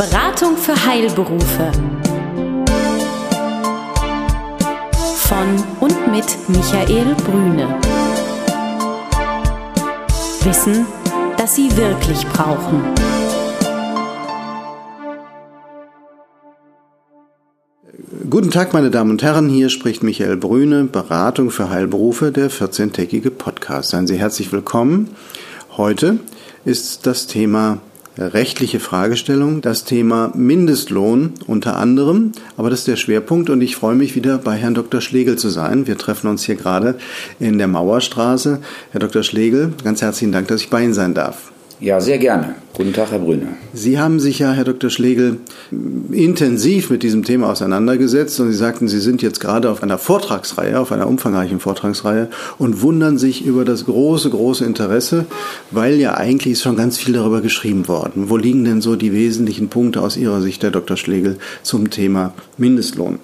Beratung für Heilberufe. Von und mit Michael Brüne. Wissen, das Sie wirklich brauchen. Guten Tag, meine Damen und Herren. Hier spricht Michael Brüne, Beratung für Heilberufe, der 14-tägige Podcast. Seien Sie herzlich willkommen. Heute ist das Thema rechtliche Fragestellung, das Thema Mindestlohn unter anderem, aber das ist der Schwerpunkt und ich freue mich wieder bei Herrn Dr. Schlegel zu sein. Wir treffen uns hier gerade in der Mauerstraße. Herr Dr. Schlegel, ganz herzlichen Dank, dass ich bei Ihnen sein darf. Ja, sehr gerne. Guten Tag, Herr Brüne. Sie haben sich ja, Herr Dr. Schlegel, intensiv mit diesem Thema auseinandergesetzt und Sie sagten, Sie sind jetzt gerade auf einer Vortragsreihe, auf einer umfangreichen Vortragsreihe und wundern sich über das große, große Interesse, weil ja eigentlich ist schon ganz viel darüber geschrieben worden. Wo liegen denn so die wesentlichen Punkte aus Ihrer Sicht, Herr Dr. Schlegel, zum Thema Mindestlohn?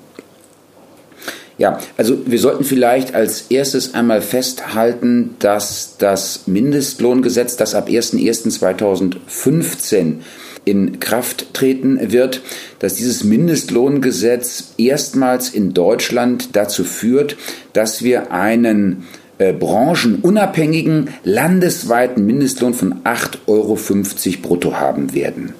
Ja, also wir sollten vielleicht als erstes einmal festhalten, dass das Mindestlohngesetz, das ab 01.01.2015 in Kraft treten wird, dass dieses Mindestlohngesetz erstmals in Deutschland dazu führt, dass wir einen äh, branchenunabhängigen landesweiten Mindestlohn von 8,50 Euro brutto haben werden.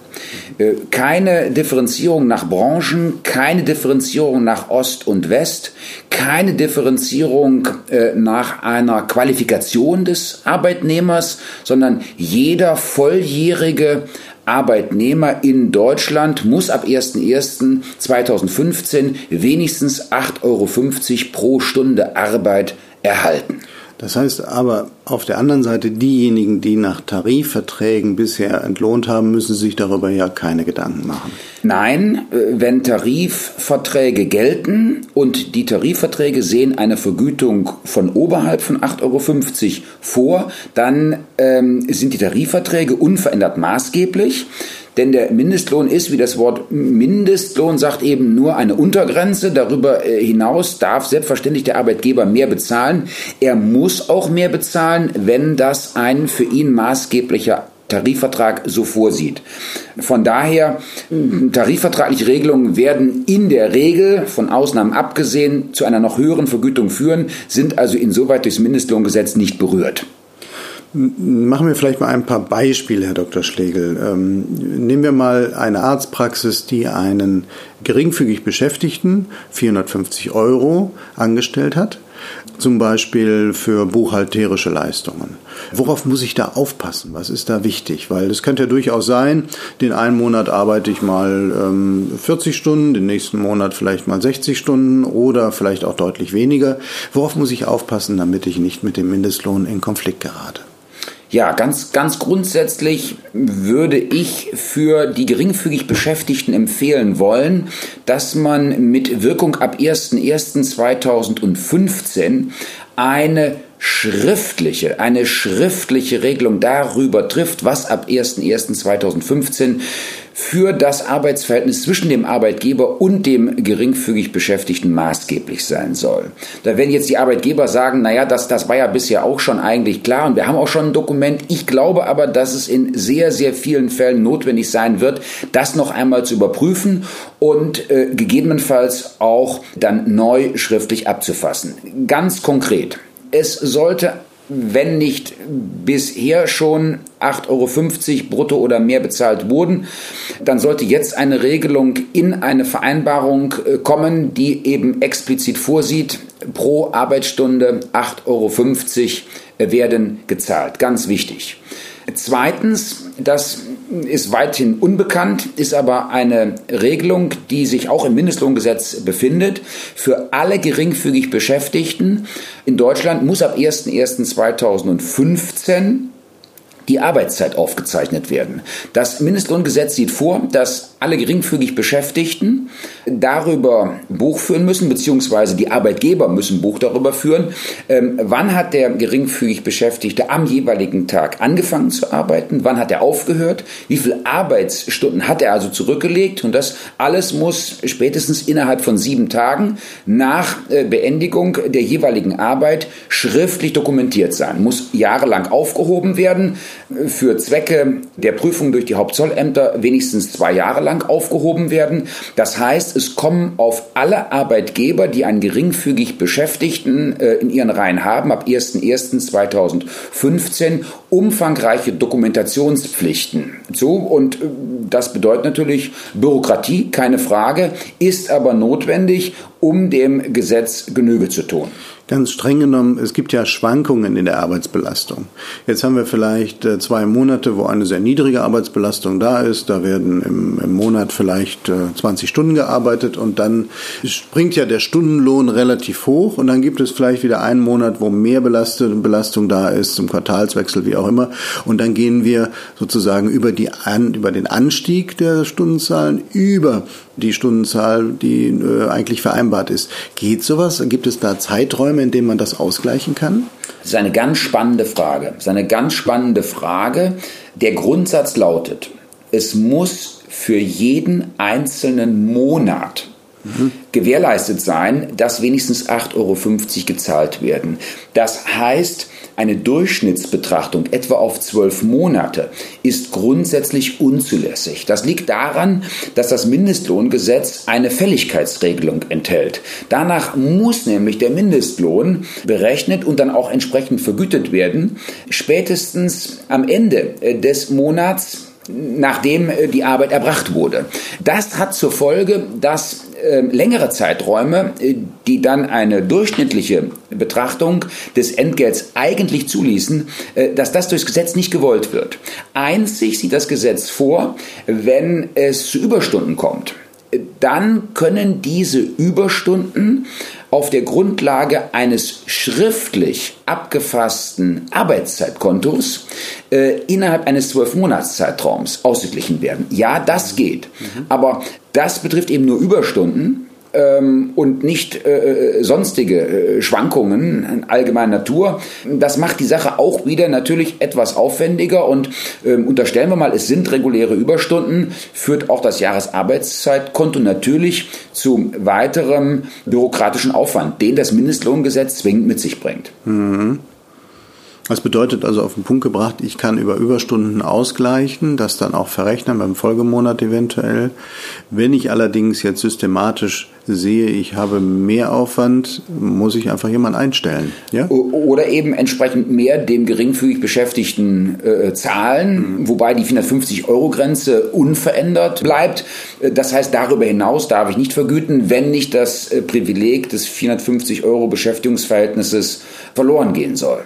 Äh, keine Differenzierung nach Branchen, keine Differenzierung nach Ost und West, keine Differenzierung äh, nach einer Qualifikation des Arbeitnehmers, sondern jeder volljährige Arbeitnehmer in Deutschland muss ab 01.01.2015 wenigstens 8,50 Euro pro Stunde Arbeit erhalten. Das heißt aber auf der anderen Seite, diejenigen, die nach Tarifverträgen bisher entlohnt haben, müssen sich darüber ja keine Gedanken machen. Nein, äh, wenn Tarifverträge gelten und die Tarifverträge sehen eine Vergütung von oberhalb von 8,50 Euro vor, dann ähm, sind die Tarifverträge unverändert maßgeblich. Denn der Mindestlohn ist, wie das Wort Mindestlohn sagt, eben nur eine Untergrenze. Darüber äh, hinaus darf selbstverständlich der Arbeitgeber mehr bezahlen. Er muss auch mehr bezahlen, wenn das ein für ihn maßgeblicher Tarifvertrag so vorsieht. Von daher, tarifvertragliche Regelungen werden in der Regel, von Ausnahmen abgesehen, zu einer noch höheren Vergütung führen, sind also insoweit durchs Mindestlohngesetz nicht berührt. Machen wir vielleicht mal ein paar Beispiele, Herr Dr. Schlegel. Ähm, nehmen wir mal eine Arztpraxis, die einen geringfügig Beschäftigten, 450 Euro, angestellt hat, zum Beispiel für buchhalterische Leistungen. Worauf muss ich da aufpassen? Was ist da wichtig? Weil es könnte ja durchaus sein, den einen Monat arbeite ich mal ähm, 40 Stunden, den nächsten Monat vielleicht mal 60 Stunden oder vielleicht auch deutlich weniger. Worauf muss ich aufpassen, damit ich nicht mit dem Mindestlohn in Konflikt gerate? Ja, ganz, ganz grundsätzlich würde ich für die geringfügig Beschäftigten empfehlen wollen, dass man mit Wirkung ab 01.01.2015 eine schriftliche, eine schriftliche Regelung darüber trifft, was ab 01.01.2015 für das Arbeitsverhältnis zwischen dem Arbeitgeber und dem geringfügig Beschäftigten maßgeblich sein soll. Da werden jetzt die Arbeitgeber sagen, naja, das, das war ja bisher auch schon eigentlich klar und wir haben auch schon ein Dokument. Ich glaube aber, dass es in sehr, sehr vielen Fällen notwendig sein wird, das noch einmal zu überprüfen und äh, gegebenenfalls auch dann neu schriftlich abzufassen. Ganz konkret. Es sollte wenn nicht bisher schon 8,50 Euro brutto oder mehr bezahlt wurden, dann sollte jetzt eine Regelung in eine Vereinbarung äh, kommen, die eben explizit vorsieht, pro Arbeitsstunde 8,50 Euro werden gezahlt. Ganz wichtig. Zweitens, das ist weithin unbekannt, ist aber eine Regelung, die sich auch im Mindestlohngesetz befindet. Für alle geringfügig Beschäftigten in Deutschland muss ab 01.01.2015 die Arbeitszeit aufgezeichnet werden. Das Mindestlohngesetz sieht vor, dass alle geringfügig Beschäftigten darüber Buch führen müssen, beziehungsweise die Arbeitgeber müssen Buch darüber führen, ähm, wann hat der geringfügig Beschäftigte am jeweiligen Tag angefangen zu arbeiten, wann hat er aufgehört, wie viele Arbeitsstunden hat er also zurückgelegt? Und das alles muss spätestens innerhalb von sieben Tagen nach äh, Beendigung der jeweiligen Arbeit schriftlich dokumentiert sein, muss jahrelang aufgehoben werden für Zwecke der Prüfung durch die Hauptzollämter wenigstens zwei Jahre lang aufgehoben werden. Das heißt, es kommen auf alle Arbeitgeber, die einen geringfügig Beschäftigten äh, in ihren Reihen haben, ab 01.01.2015 umfangreiche Dokumentationspflichten zu. Und äh, das bedeutet natürlich Bürokratie, keine Frage, ist aber notwendig, um dem Gesetz Genüge zu tun. Ganz streng genommen, es gibt ja Schwankungen in der Arbeitsbelastung. Jetzt haben wir vielleicht äh, zwei Monate, wo eine sehr niedrige Arbeitsbelastung da ist. Da werden im, im Monat vielleicht 20 äh, Stunden gearbeitet und dann springt ja der Stundenlohn relativ hoch und dann gibt es vielleicht wieder einen Monat, wo mehr Belastung, da ist, zum Quartalswechsel, wie auch immer. Und dann gehen wir sozusagen über, die, über den Anstieg der Stundenzahlen über die Stundenzahl, die äh, eigentlich vereinbart ist. Geht sowas? Gibt es da Zeiträume, in denen man das ausgleichen kann? Das ist eine ganz spannende Frage. Das ist eine ganz spannende Frage. Der Grundsatz lautet, es muss für jeden einzelnen Monat gewährleistet sein, dass wenigstens 8,50 Euro gezahlt werden. Das heißt, eine Durchschnittsbetrachtung etwa auf zwölf Monate ist grundsätzlich unzulässig. Das liegt daran, dass das Mindestlohngesetz eine Fälligkeitsregelung enthält. Danach muss nämlich der Mindestlohn berechnet und dann auch entsprechend vergütet werden, spätestens am Ende des Monats nachdem die Arbeit erbracht wurde. Das hat zur Folge, dass äh, längere Zeiträume, äh, die dann eine durchschnittliche Betrachtung des Entgelts eigentlich zuließen, äh, dass das durchs Gesetz nicht gewollt wird. Einzig sieht das Gesetz vor, wenn es zu Überstunden kommt dann können diese Überstunden auf der Grundlage eines schriftlich abgefassten Arbeitszeitkontos äh, innerhalb eines zwölf-Monats-Zeitraums ausgeglichen werden. Ja, das geht. Mhm. Aber das betrifft eben nur Überstunden ähm, und nicht äh, äh, sonstige äh, Schwankungen allgemeiner Natur. Das macht die Sache auch wieder natürlich etwas aufwendiger und ähm, unterstellen wir mal, es sind reguläre Überstunden, führt auch das Jahresarbeitszeitkonto natürlich zu weiterem bürokratischen Aufwand, den das Mindestlohngesetz zwingend mit sich bringt. Mhm. Das bedeutet also auf den Punkt gebracht, ich kann über Überstunden ausgleichen, das dann auch verrechnen beim Folgemonat eventuell. Wenn ich allerdings jetzt systematisch sehe, ich habe mehr Aufwand, muss ich einfach jemanden einstellen. Ja? Oder eben entsprechend mehr dem geringfügig Beschäftigten äh, zahlen, mhm. wobei die 450-Euro-Grenze unverändert bleibt. Äh, das heißt, darüber hinaus darf ich nicht vergüten, wenn nicht das äh, Privileg des 450-Euro-Beschäftigungsverhältnisses verloren gehen soll.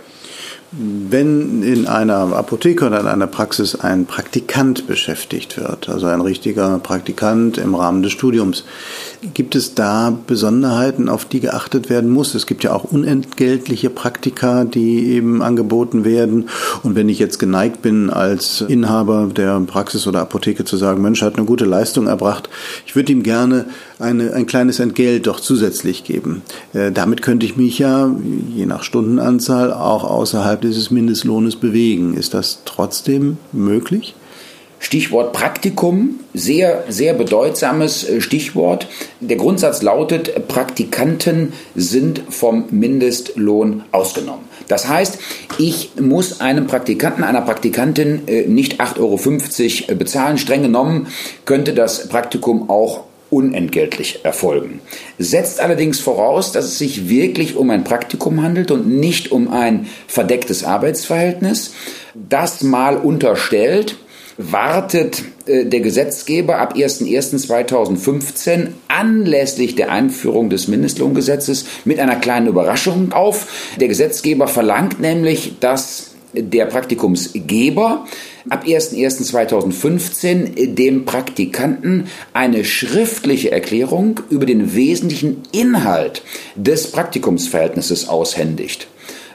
Wenn in einer Apotheke oder in einer Praxis ein Praktikant beschäftigt wird, also ein richtiger Praktikant im Rahmen des Studiums, gibt es da Besonderheiten, auf die geachtet werden muss? Es gibt ja auch unentgeltliche Praktika, die eben angeboten werden. Und wenn ich jetzt geneigt bin, als Inhaber der Praxis oder Apotheke zu sagen, Mensch, hat eine gute Leistung erbracht, ich würde ihm gerne eine, ein kleines Entgelt doch zusätzlich geben. Äh, damit könnte ich mich ja, je nach Stundenanzahl, auch außerhalb dieses Mindestlohnes bewegen. Ist das trotzdem möglich? Stichwort Praktikum, sehr, sehr bedeutsames äh, Stichwort. Der Grundsatz lautet, Praktikanten sind vom Mindestlohn ausgenommen. Das heißt, ich muss einem Praktikanten, einer Praktikantin äh, nicht 8,50 Euro bezahlen. Streng genommen könnte das Praktikum auch unentgeltlich erfolgen. Setzt allerdings voraus, dass es sich wirklich um ein Praktikum handelt und nicht um ein verdecktes Arbeitsverhältnis. Das mal unterstellt, wartet äh, der Gesetzgeber ab 01.01.2015 anlässlich der Einführung des Mindestlohngesetzes mit einer kleinen Überraschung auf. Der Gesetzgeber verlangt nämlich, dass der Praktikumsgeber ab 01.01.2015 dem Praktikanten eine schriftliche Erklärung über den wesentlichen Inhalt des Praktikumsverhältnisses aushändigt.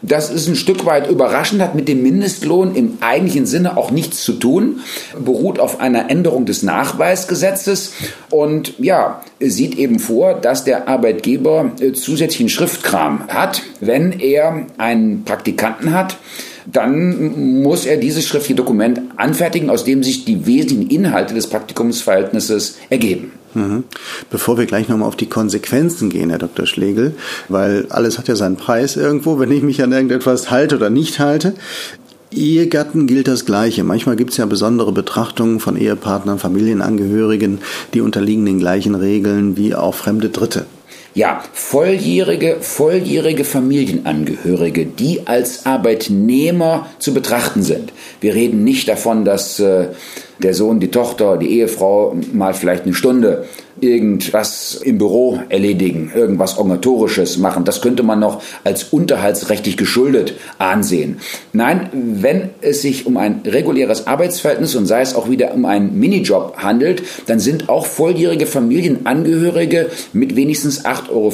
Das ist ein Stück weit überraschend, hat mit dem Mindestlohn im eigentlichen Sinne auch nichts zu tun, beruht auf einer Änderung des Nachweisgesetzes und ja, sieht eben vor, dass der Arbeitgeber äh, zusätzlichen Schriftkram hat, wenn er einen Praktikanten hat, dann muss er dieses schriftliche Dokument anfertigen, aus dem sich die wesentlichen Inhalte des Praktikumsverhältnisses ergeben. Mhm. Bevor wir gleich nochmal auf die Konsequenzen gehen, Herr Dr. Schlegel, weil alles hat ja seinen Preis irgendwo, wenn ich mich an irgendetwas halte oder nicht halte. Ehegatten gilt das Gleiche. Manchmal gibt es ja besondere Betrachtungen von Ehepartnern, Familienangehörigen, die unterliegen den gleichen Regeln wie auch fremde Dritte. Ja, volljährige, volljährige Familienangehörige, die als Arbeitnehmer zu betrachten sind. Wir reden nicht davon, dass äh, der Sohn, die Tochter, die Ehefrau mal vielleicht eine Stunde irgendwas im Büro erledigen, irgendwas Organisatorisches machen. Das könnte man noch als unterhaltsrechtlich geschuldet ansehen. Nein, wenn es sich um ein reguläres Arbeitsverhältnis und sei es auch wieder um einen Minijob handelt, dann sind auch volljährige Familienangehörige mit wenigstens 8,50 Euro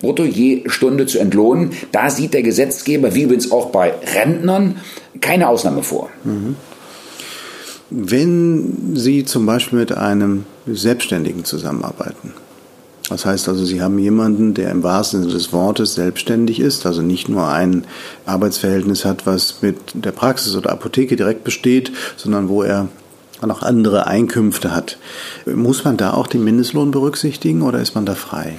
brutto je Stunde zu entlohnen. Da sieht der Gesetzgeber, wie übrigens auch bei Rentnern, keine Ausnahme vor. Mhm. Wenn Sie zum Beispiel mit einem Selbstständigen zusammenarbeiten, das heißt also, Sie haben jemanden, der im wahrsten Sinne des Wortes selbstständig ist, also nicht nur ein Arbeitsverhältnis hat, was mit der Praxis oder Apotheke direkt besteht, sondern wo er noch andere Einkünfte hat. Muss man da auch den Mindestlohn berücksichtigen oder ist man da frei?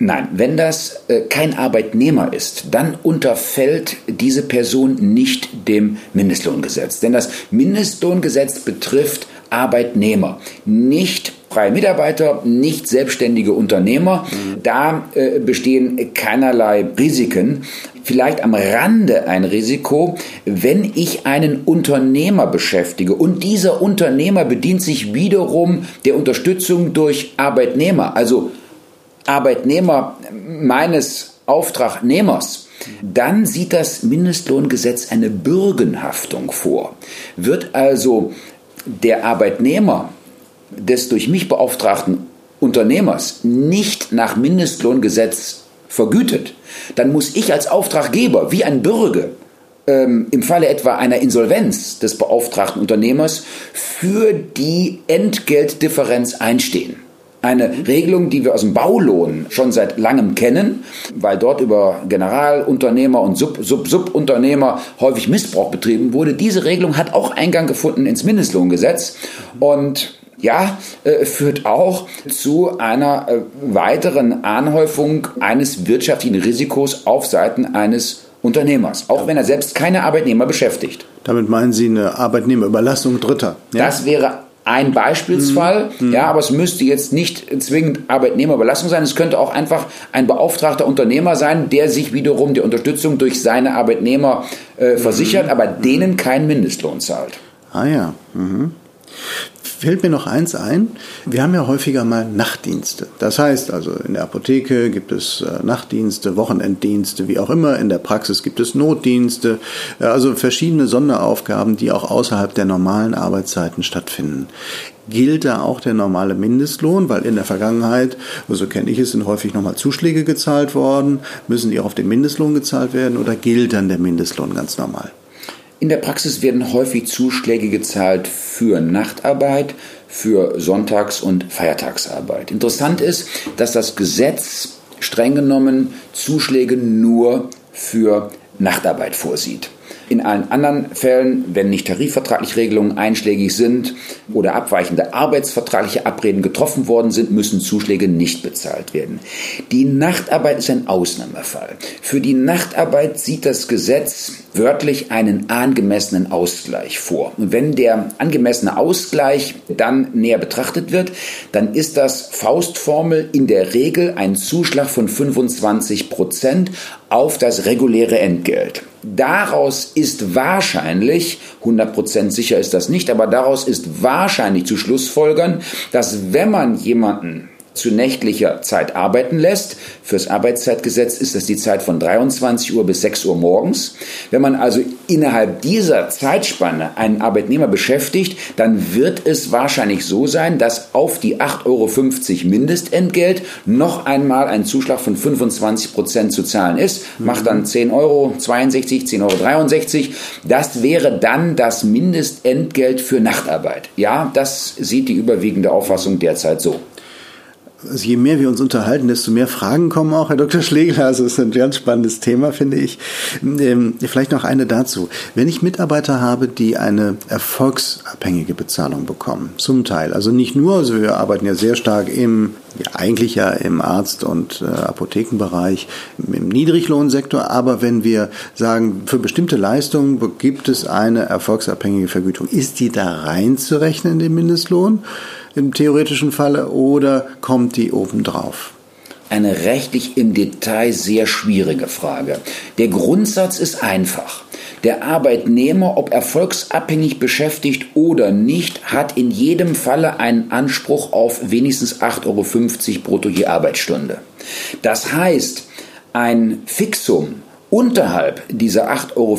Nein, wenn das äh, kein Arbeitnehmer ist, dann unterfällt diese Person nicht dem Mindestlohngesetz. Denn das Mindestlohngesetz betrifft Arbeitnehmer, nicht freie Mitarbeiter, nicht selbstständige Unternehmer. Mhm. Da äh, bestehen keinerlei Risiken. Vielleicht am Rande ein Risiko, wenn ich einen Unternehmer beschäftige und dieser Unternehmer bedient sich wiederum der Unterstützung durch Arbeitnehmer, also Arbeitnehmer meines Auftragnehmers, dann sieht das Mindestlohngesetz eine Bürgenhaftung vor. Wird also der Arbeitnehmer des durch mich beauftragten Unternehmers nicht nach Mindestlohngesetz vergütet, dann muss ich als Auftraggeber wie ein Bürger ähm, im Falle etwa einer Insolvenz des beauftragten Unternehmers für die Entgeltdifferenz einstehen. Eine Regelung, die wir aus dem Baulohn schon seit langem kennen, weil dort über Generalunternehmer und Sub, Sub, Subunternehmer häufig Missbrauch betrieben wurde. Diese Regelung hat auch Eingang gefunden ins Mindestlohngesetz und ja, äh, führt auch zu einer äh, weiteren Anhäufung eines wirtschaftlichen Risikos auf Seiten eines Unternehmers, auch wenn er selbst keine Arbeitnehmer beschäftigt. Damit meinen Sie eine Arbeitnehmerüberlassung Dritter? Ja? Das wäre ein Beispielsfall, mhm. ja, aber es müsste jetzt nicht zwingend Arbeitnehmerbelastung sein. Es könnte auch einfach ein beauftragter Unternehmer sein, der sich wiederum die Unterstützung durch seine Arbeitnehmer äh, versichert, mhm. aber denen keinen Mindestlohn zahlt. Ah ja. Mhm fällt mir noch eins ein. Wir haben ja häufiger mal Nachtdienste. Das heißt also, in der Apotheke gibt es äh, Nachtdienste, Wochenenddienste, wie auch immer. In der Praxis gibt es Notdienste, äh, also verschiedene Sonderaufgaben, die auch außerhalb der normalen Arbeitszeiten stattfinden gilt da auch der normale Mindestlohn, weil in der Vergangenheit, so kenne ich es, sind häufig nochmal Zuschläge gezahlt worden. Müssen die auch auf den Mindestlohn gezahlt werden oder gilt dann der Mindestlohn ganz normal? In der Praxis werden häufig Zuschläge gezahlt für Nachtarbeit, für Sonntags- und Feiertagsarbeit. Interessant ist, dass das Gesetz streng genommen Zuschläge nur für Nachtarbeit vorsieht. In allen anderen Fällen, wenn nicht tarifvertragliche Regelungen einschlägig sind oder abweichende arbeitsvertragliche Abreden getroffen worden sind, müssen Zuschläge nicht bezahlt werden. Die Nachtarbeit ist ein Ausnahmefall. Für die Nachtarbeit sieht das Gesetz wörtlich einen angemessenen Ausgleich vor. Und wenn der angemessene Ausgleich dann näher betrachtet wird, dann ist das Faustformel in der Regel ein Zuschlag von 25 Prozent auf das reguläre Entgelt. Daraus ist wahrscheinlich, 100% sicher ist das nicht, aber daraus ist wahrscheinlich zu Schlussfolgern, dass wenn man jemanden zu nächtlicher Zeit arbeiten lässt. Fürs Arbeitszeitgesetz ist das die Zeit von 23 Uhr bis 6 Uhr morgens. Wenn man also innerhalb dieser Zeitspanne einen Arbeitnehmer beschäftigt, dann wird es wahrscheinlich so sein, dass auf die 8,50 Euro Mindestentgelt noch einmal ein Zuschlag von 25 Prozent zu zahlen ist. Macht dann 10,62 Euro, 10,63 Euro. Das wäre dann das Mindestentgelt für Nachtarbeit. Ja, das sieht die überwiegende Auffassung derzeit so. Also je mehr wir uns unterhalten, desto mehr Fragen kommen auch, Herr Dr. Schlegel. Also es ist ein ganz spannendes Thema, finde ich. Ähm, vielleicht noch eine dazu. Wenn ich Mitarbeiter habe, die eine erfolgsabhängige Bezahlung bekommen, zum Teil, also nicht nur, also wir arbeiten ja sehr stark im, ja, eigentlich ja im Arzt- und äh, Apothekenbereich, im Niedriglohnsektor, aber wenn wir sagen, für bestimmte Leistungen gibt es eine erfolgsabhängige Vergütung, ist die da reinzurechnen in den Mindestlohn? Im theoretischen Falle oder kommt die obendrauf? Eine rechtlich im Detail sehr schwierige Frage. Der Grundsatz ist einfach. Der Arbeitnehmer, ob erfolgsabhängig beschäftigt oder nicht, hat in jedem Falle einen Anspruch auf wenigstens 8,50 Euro brutto je Arbeitsstunde. Das heißt, ein Fixum unterhalb dieser 8,50 Euro,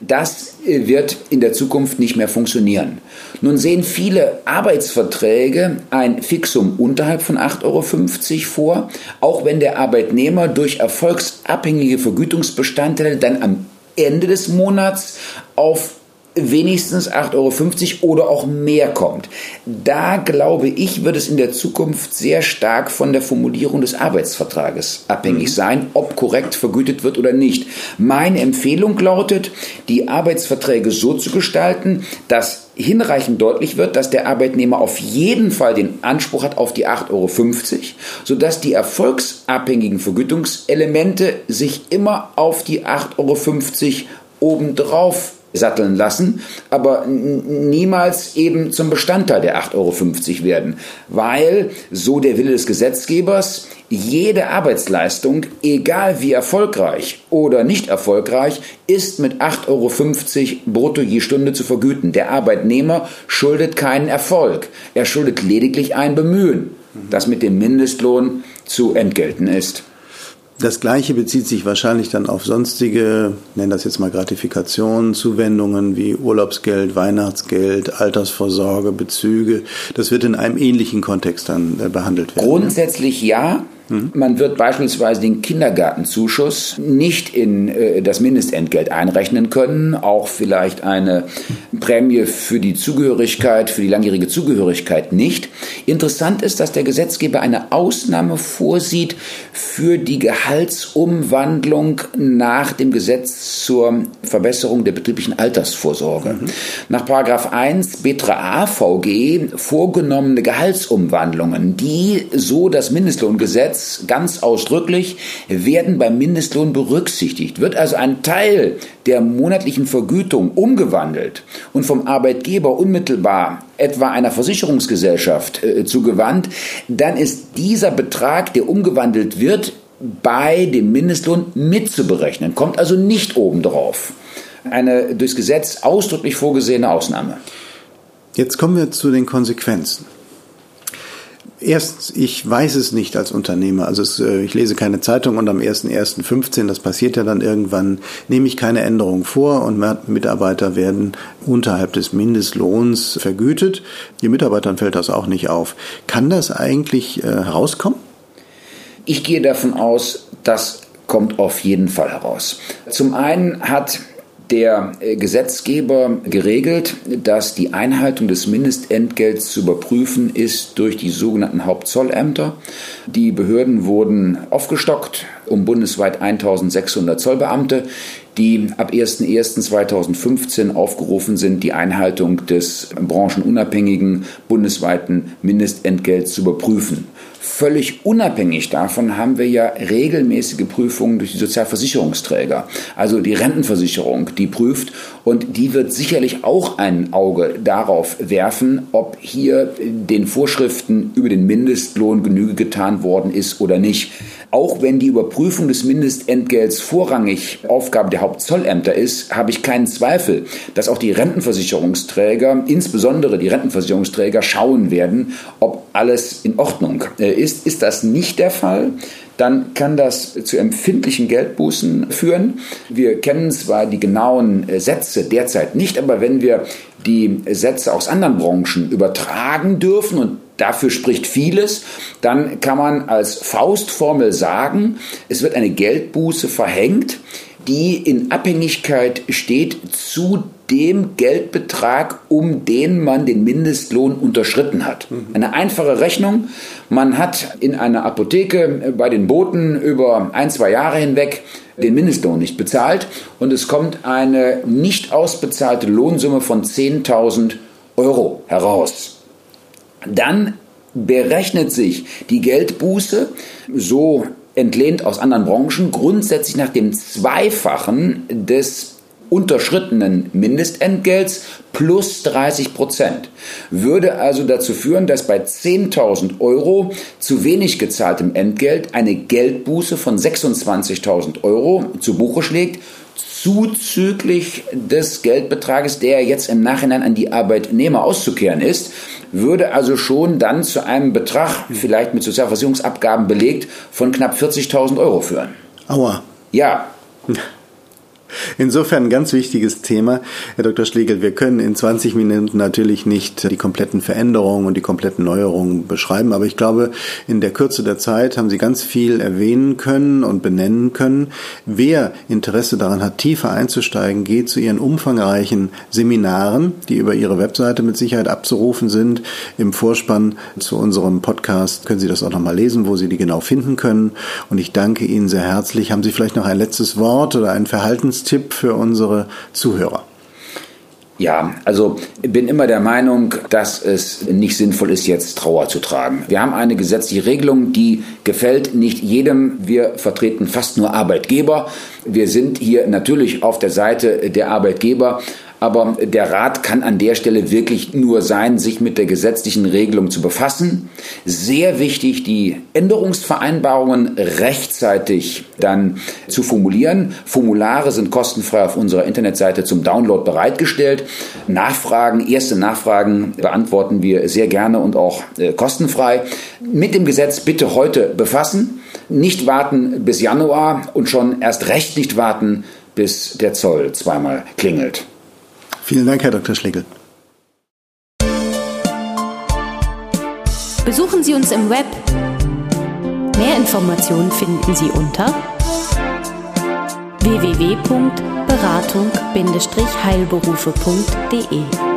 das äh, wird in der Zukunft nicht mehr funktionieren. Nun sehen viele Arbeitsverträge ein Fixum unterhalb von 8,50 Euro vor, auch wenn der Arbeitnehmer durch erfolgsabhängige Vergütungsbestandteile dann am Ende des Monats auf wenigstens 8,50 Euro oder auch mehr kommt. Da glaube ich, wird es in der Zukunft sehr stark von der Formulierung des Arbeitsvertrages abhängig mhm. sein, ob korrekt vergütet wird oder nicht. Meine Empfehlung lautet, die Arbeitsverträge so zu gestalten, dass hinreichend deutlich wird, dass der Arbeitnehmer auf jeden Fall den Anspruch hat auf die 8,50 Euro, sodass die erfolgsabhängigen Vergütungselemente sich immer auf die 8,50 Euro obendrauf satteln lassen, aber niemals eben zum Bestandteil der 8,50 Euro werden, weil, so der Wille des Gesetzgebers, jede Arbeitsleistung, egal wie erfolgreich oder nicht erfolgreich, ist mit 8,50 Euro brutto je Stunde zu vergüten. Der Arbeitnehmer schuldet keinen Erfolg, er schuldet lediglich ein Bemühen, das mit dem Mindestlohn zu entgelten ist. Das Gleiche bezieht sich wahrscheinlich dann auf sonstige, nennen das jetzt mal Gratifikationen, Zuwendungen wie Urlaubsgeld, Weihnachtsgeld, Altersvorsorge, Bezüge. Das wird in einem ähnlichen Kontext dann äh, behandelt werden. Grundsätzlich ja. Man wird beispielsweise den Kindergartenzuschuss nicht in äh, das Mindestentgelt einrechnen können, auch vielleicht eine Prämie für die Zugehörigkeit, für die langjährige Zugehörigkeit nicht. Interessant ist, dass der Gesetzgeber eine Ausnahme vorsieht für die Gehaltsumwandlung nach dem Gesetz zur Verbesserung der betrieblichen Altersvorsorge. Mhm. Nach Paragraph 1 Betra AVG vorgenommene Gehaltsumwandlungen, die so das Mindestlohngesetz Gesetz ganz ausdrücklich, werden beim Mindestlohn berücksichtigt. Wird also ein Teil der monatlichen Vergütung umgewandelt und vom Arbeitgeber unmittelbar etwa einer Versicherungsgesellschaft äh, zugewandt, dann ist dieser Betrag, der umgewandelt wird, bei dem Mindestlohn mitzuberechnen, kommt also nicht obendrauf. Eine durchs Gesetz ausdrücklich vorgesehene Ausnahme. Jetzt kommen wir zu den Konsequenzen. Erstens, ich weiß es nicht als Unternehmer. Also es, äh, ich lese keine Zeitung und am 1.1.15, das passiert ja dann irgendwann, nehme ich keine Änderung vor und Mitarbeiter werden unterhalb des Mindestlohns vergütet. Die Mitarbeitern fällt das auch nicht auf. Kann das eigentlich äh, herauskommen? Ich gehe davon aus, das kommt auf jeden Fall heraus. Zum einen hat der äh, Gesetzgeber geregelt, dass die Einhaltung des Mindestentgelts zu überprüfen ist durch die sogenannten Hauptzollämter. Die Behörden wurden aufgestockt um bundesweit 1600 Zollbeamte, die ab 01.01.2015 aufgerufen sind, die Einhaltung des branchenunabhängigen bundesweiten Mindestentgelts zu überprüfen. Völlig unabhängig davon haben wir ja regelmäßige Prüfungen durch die Sozialversicherungsträger, also die Rentenversicherung, die prüft und die wird sicherlich auch ein Auge darauf werfen, ob hier den Vorschriften über den Mindestlohn Genüge getan worden ist oder nicht. Auch wenn die Überprüfung des Mindestentgelts vorrangig Aufgabe der Hauptzollämter ist, habe ich keinen Zweifel, dass auch die Rentenversicherungsträger, insbesondere die Rentenversicherungsträger, schauen werden, ob alles in Ordnung äh, ist. Ist das nicht der Fall, dann kann das zu empfindlichen Geldbußen führen. Wir kennen zwar die genauen äh, Sätze derzeit nicht, aber wenn wir die Sätze aus anderen Branchen übertragen dürfen und dafür spricht vieles, dann kann man als Faustformel sagen, es wird eine Geldbuße verhängt, die in Abhängigkeit steht zu dem Geldbetrag, um den man den Mindestlohn unterschritten hat. Eine einfache Rechnung. Man hat in einer Apotheke bei den Boten über ein, zwei Jahre hinweg den Mindestlohn nicht bezahlt und es kommt eine nicht ausbezahlte Lohnsumme von 10.000 Euro heraus. Dann berechnet sich die Geldbuße so entlehnt aus anderen Branchen grundsätzlich nach dem Zweifachen des unterschrittenen Mindestentgelts plus 30 Prozent. Würde also dazu führen, dass bei 10.000 Euro zu wenig gezahltem Entgelt eine Geldbuße von 26.000 Euro zu Buche schlägt, zuzüglich des Geldbetrages, der jetzt im Nachhinein an die Arbeitnehmer auszukehren ist, würde also schon dann zu einem Betrag, vielleicht mit Sozialversicherungsabgaben belegt, von knapp 40.000 Euro führen. Aua. Ja. Insofern ein ganz wichtiges Thema. Herr Dr. Schlegel, wir können in 20 Minuten natürlich nicht die kompletten Veränderungen und die kompletten Neuerungen beschreiben, aber ich glaube, in der Kürze der Zeit haben Sie ganz viel erwähnen können und benennen können. Wer Interesse daran hat, tiefer einzusteigen, geht zu Ihren umfangreichen Seminaren, die über Ihre Webseite mit Sicherheit abzurufen sind. Im Vorspann zu unserem Podcast können Sie das auch nochmal lesen, wo Sie die genau finden können. Und ich danke Ihnen sehr herzlich. Haben Sie vielleicht noch ein letztes Wort oder ein Verhaltens Tipp für unsere Zuhörer? Ja, also ich bin immer der Meinung, dass es nicht sinnvoll ist, jetzt Trauer zu tragen. Wir haben eine gesetzliche Regelung, die gefällt nicht jedem. Wir vertreten fast nur Arbeitgeber. Wir sind hier natürlich auf der Seite der Arbeitgeber, aber der Rat kann an der Stelle wirklich nur sein, sich mit der gesetzlichen Regelung zu befassen. Sehr wichtig, die Änderungsvereinbarungen rechtzeitig dann zu formulieren. Formulare sind kostenfrei auf unserer Internetseite zum Download bereitgestellt. Nachfragen, erste Nachfragen beantworten wir sehr gerne und auch äh, kostenfrei. Mit dem Gesetz bitte heute befassen. Nicht warten bis Januar und schon erst recht nicht warten, bis der Zoll zweimal klingelt. Vielen Dank, Herr Dr. Schlegel. Besuchen Sie uns im Web. Mehr Informationen finden Sie unter www.beratung-heilberufe.de